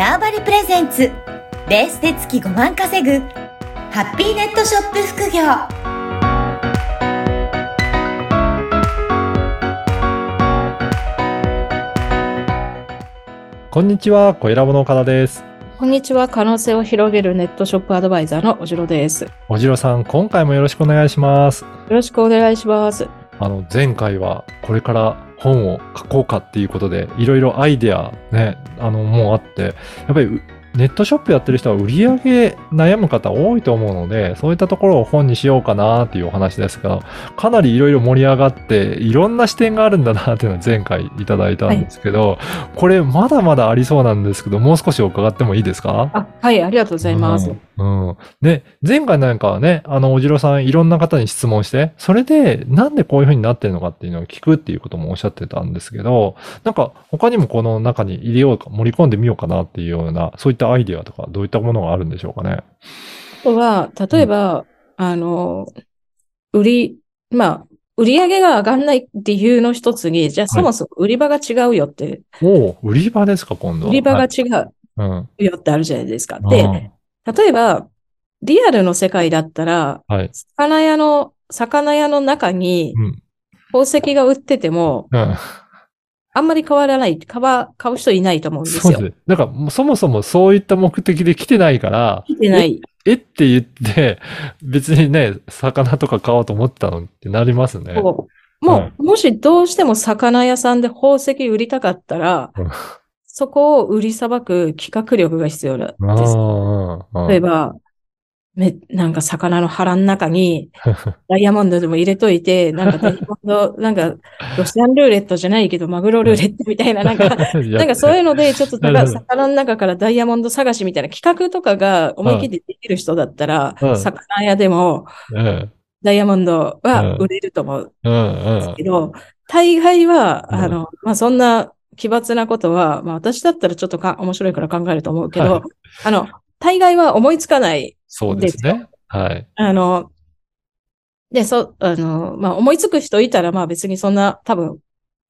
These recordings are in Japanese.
ターバリプレゼンツベースで月5万稼ぐハッピーネットショップ副業こんにちは、小ラボの岡田です。こんにちは。可能性を広げるネットショップアドバイザーのおじろです。よおじろさん、今回もよろしくお願いします。ろしくお願いします。あの、前回はこれから本を書こうかっていうことで、いろいろアイデアね、あの、もうあって、やっぱりうネットショップやってる人は売り上げ悩む方多いと思うので、そういったところを本にしようかなっていうお話ですが、かなりいろいろ盛り上がって、いろんな視点があるんだなっていうのは前回いただいたんですけど、これまだまだありそうなんですけど、もう少し伺ってもいいですか？あ、はい、ありがとうございます。うん。うんで、前回なんかはね、あの、おじろさんいろんな方に質問して、それでなんでこういう風になってるのかっていうのを聞くっていうこともおっしゃってたんですけど、なんか他にもこの中に入れようか、盛り込んでみようかなっていうような、そういったアイディアとか、どういったものがあるんでしょうかね。あとは、例えば、あの、売り、まあ、売り上げが上がんない理由の一つに、じゃあそもそも売り場が違うよって、おお売り場ですか、今度は。売り場がはい違ううん。よってあるじゃないですか。うんで、例えば、リアルの世界だったら、はい。魚屋の、魚屋の中にうん。宝石が売ってても、うん。あんまり変わらない、買わ買う人いないと思うんですよ。そうです。だから、そもそもそういった目的で来てないから、来てない。えって言って、別にね、魚とか買おうと思ってたのってなりますね。こうもう、はいもしどうしても魚屋さんで宝石売りたかったら、うんそこを売りさばく企画力が必要なんあです。例えば、め、なんか魚の腹の中に ダイヤモンドでも入れといて、なんかダイヤモンド、なんかロシアンルーレットじゃないけど、マグロルーレットみたいな、なんか、なんかそういうので、ちょっと魚の中からダイヤモンド探しみたいな企画とかが思い切ってできる人だったらう、ん。魚屋でもうん。ダイヤモンドはうん。売れると思う。うんうん。けど、大概は、うん。あの、まあ、そんな奇抜なことは、まあ、私だったらちょっとか面白いから考えると思うけど、はいあの、大概は思いつかない。そうですね。はい。あの、で、そ、あの、まあ、思いつく人いたら、まあ別にそんな、多分、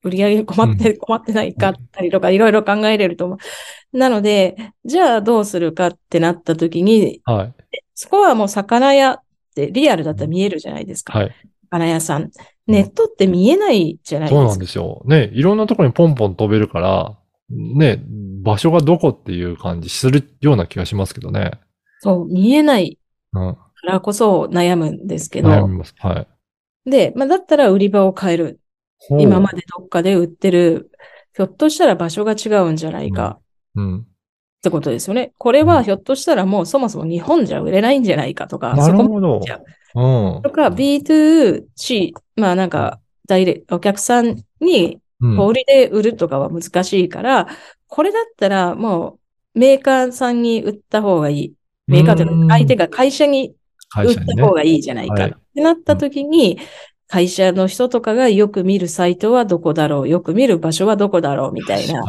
売り上げ困って、困ってないかったりとか、いろいろ考えれると思う。なので、じゃあどうするかってなった時に、はい。そこはもう魚屋ってリアルだったら見えるじゃないですか。はい。魚屋さん。ネットって見えないじゃないですか。そうなんですよ。ね、いろんなところにポンポン飛べるから、ね、場所がどこっていう感じするような気がしますけどね。そう、見えないうん。からこそ悩むんですけど。悩みます。はい。で、まあ、だったら売り場を変える。今までどっかで売ってる、ひょっとしたら場所が違うんじゃないかうん。ってことですよね。これはひょっとしたらもうそもそも日本じゃ売れないんじゃないかとか、なそこるほどじゃ。うん。とか B2C、まあなんか、ダイレお客さんにうん小売りで売るとかは難しいから、これだったらもうメーカーさんに売った方がいい。メーカーというか相手が会社に売った方。がいいじゃないか。はいってなった時に、会社の人とかがよく見るサイトはどこだろう、よく見る場所はどこだろうみたいな。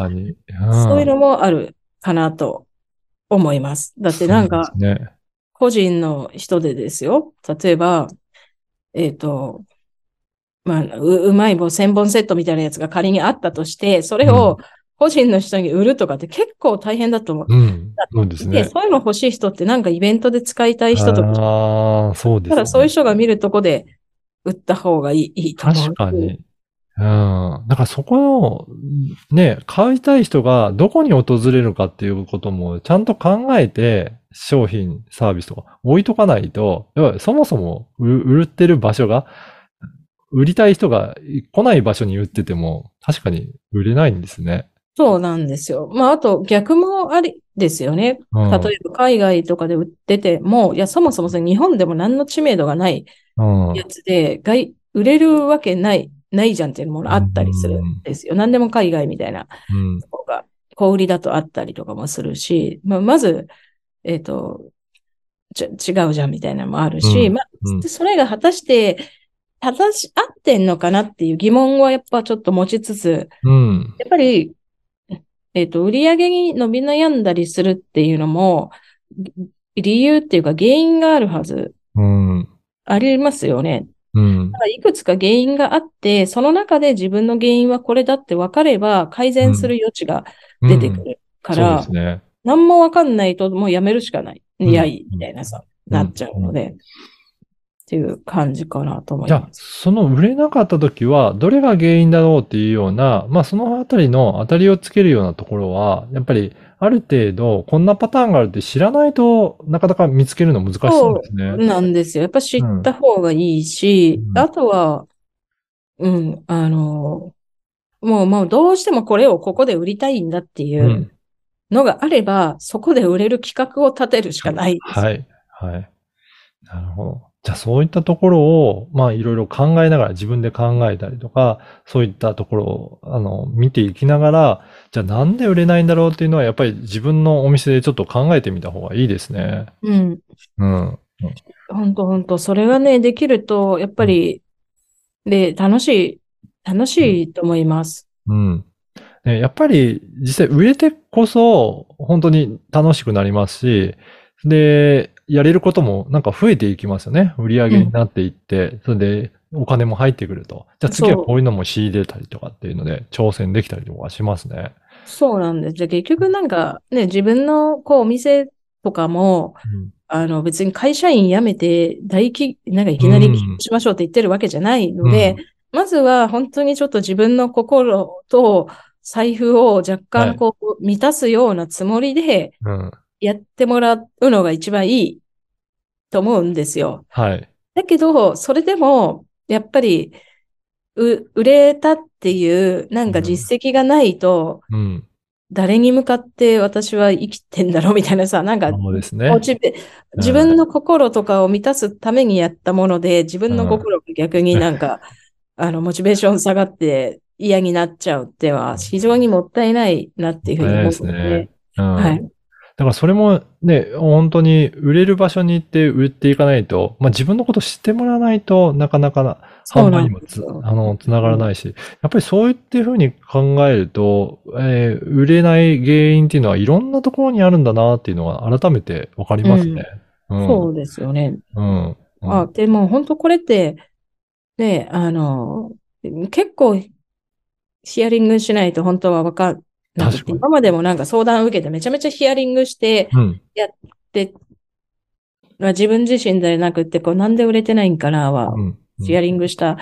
そういうのももあるかなと思います。だってなんか、ね。個人の人でですよ。例えば、えっ、と、まあ、う、うまい棒1000本セットみたいなやつが仮にあったとして、それを個人の人に売るとかって結構大変だと思う。うん。そうですで、ね。そういうの欲しい人ってなんかイベントで使いたい人とか、ああ、そうですね。ただそういう人が見るとこで売った方がいいいいと思う。確かに。うん。だからそこの、ね、買いたい人がどこに訪れるかっていうこともちゃんと考えて商品、サービスとか置いとかないと、そもそも売売ってる場所が、売りたい人が来ない場所に売ってても確かに売れないんですね。そうなんですよ。まあ、あと逆もありですよね。うん、例えば海外とかで売ってても、いや、そもそも日本でも何の知名度がないうんやつで、外、売れるわけない、ないじゃんっていうものあったりするんですよ。何でも海外みたいなうが、小売りだとあったりとかもするし、まあ、まず、えっ、と、ち違うじゃんみたいなのもあるし、うんまあうん、それが果たして、正し、合ってんのかなっていう疑問はやっぱちょっと持ちつつ、うん。やっぱり、えっ、と、売り上げに伸び悩んだりするっていうのも、理由っていうか原因があるはず、うん。ありますよね。うんだ。からいくつか原因があって、その中で自分の原因はこれだって分かれば改善する余地が出てくるかそうら、ですね。何もわかんないともうやめるしかない。んいやいい、みたいなさ、うんなっちゃうので、っていう感じかなと思いじゃあま、す。その売れなかった時は、どれが原因だろうっていうような、まあそのあたりの当たりをつけるようなところは、やっぱりある程度こんなパターンがあるって知らないとなかなか見つけるの難しそうですね。なんですよ。やっぱ知った方がいいし、うんあとは、うん、あの、もう、もうどうしてもこれをここで売りたいんだっていううんのがあれば、そこで売れる企画を立てるしかない。はい。はい。なるほど。じゃあそういったところを、まあいろいろ考えながら自分で考えたりとか、そういったところを、あの、見ていきながら、じゃあなんで売れないんだろうっていうのはやっぱり自分のお店でちょっと考えてみた方がいいですね。うん。うん。本当本当それがね、できると、やっぱり、で、楽しい、楽しいと思います。うん。ね、やっぱり実際売れてこそ本当に楽しくなりますし、で、やれることもなんか増えていきますよね。売り上げになっていって、それでお金も入ってくると。じゃあ次はこういうのも仕入れたりとかっていうので挑戦できたりとかしますね。そうなんです。じゃあ結局なんかね、自分のこうお店とかも、うんあの別に会社員辞めて大企、なんかいきなりしましょうって言ってるわけじゃないので、まずは本当にちょっと自分の心と財布を若干こう満たすようなつもりでうん。やってもらうのが一番いいと思うんですよ。はい。だけど、それでも、やっぱり、う、売れたっていう、なんか実績がないと、うん。誰に向かって私は生きてんだろうみたいなさ、なんか、そうですね。モチベ自分の心とかを満たすためにやったもので、自分の心が逆になんか、あの、モチベーション下がって嫌になっちゃうっては、非常にもったいないなっていうふうに思うのそうですでね、うん。はい。だからそれもね、本当に売れる場所に行って売っていかないと、まあ自分のこと知ってもらわないとなかなかなそうな販売にもつ。あの、つながらないし、やっぱりそういっていうふうに考えると、えー売れない原因っていうのはいろんなところにあるんだなっていうのが改めてわかりますね。うん。そうですよね。うん。うんあ、でも本当これって、ね、あの、結構ヒアリングしないと本当はわかんなくて、確かに今までもなんか相談を受けてめちゃめちゃヒアリングして、うん。で、まあ自分自身でなくって、こうなんで売れてないんかなは、うん。ヒアリングした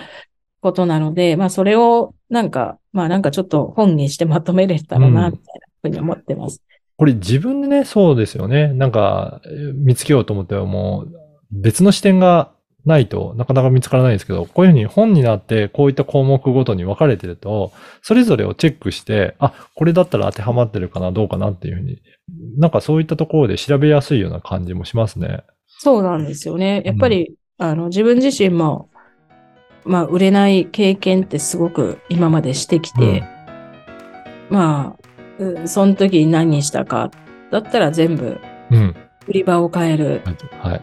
ことなので、まあそれをなんか、まあなんかちょっと本にしてまとめれたらな、うんみたいなふうに思ってます。これ自分でね、そうですよね。なんか、えー見つけようと思ってはもう、別の視点がないとなかなか見つからないですけど、こういうふうに本になって、こういった項目ごとに分かれてると、それぞれをチェックして、あ、これだったら当てはまってるかな、どうかなっていうふうに、なんかそういったところで調べやすいような感じもしますね。そうなんですよね。やっぱり、あの、自分自身も、まあ、売れない経験ってすごく今までしてきて、まあ、うんその時に何したか、だったら全部、うん。売り場を変える、はい。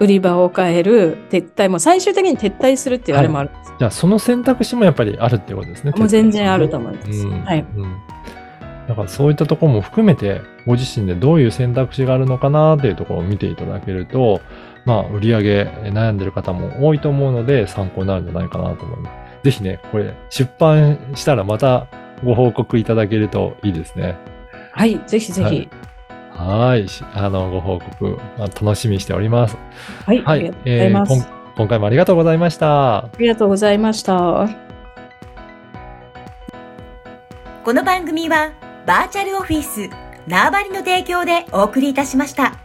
売り場を変える、撤退、もう最終的に撤退するっていうあれもあるんです。じゃあその選択肢もやっぱりあるっていうことですね。もう全然あると思います。うんはい。うん。だからそういったところも含めて、ご自身でどういう選択肢があるのかなっていうところを見ていただけると、まあ、売り上げえ悩んでる方も多いと思うので、参考になるんじゃないかなと思います。ぜひね、これ、出版したらまたご報告いただけるといいですね。はい、ぜひぜひ。はい。しあの、ご報告、まあ楽しみにしております。はい、はいありがとうございます。えー今今回もありがとうございました。ありがとうございました。この番組はバーチャルオフィス縄張りの提供でお送りいたしました。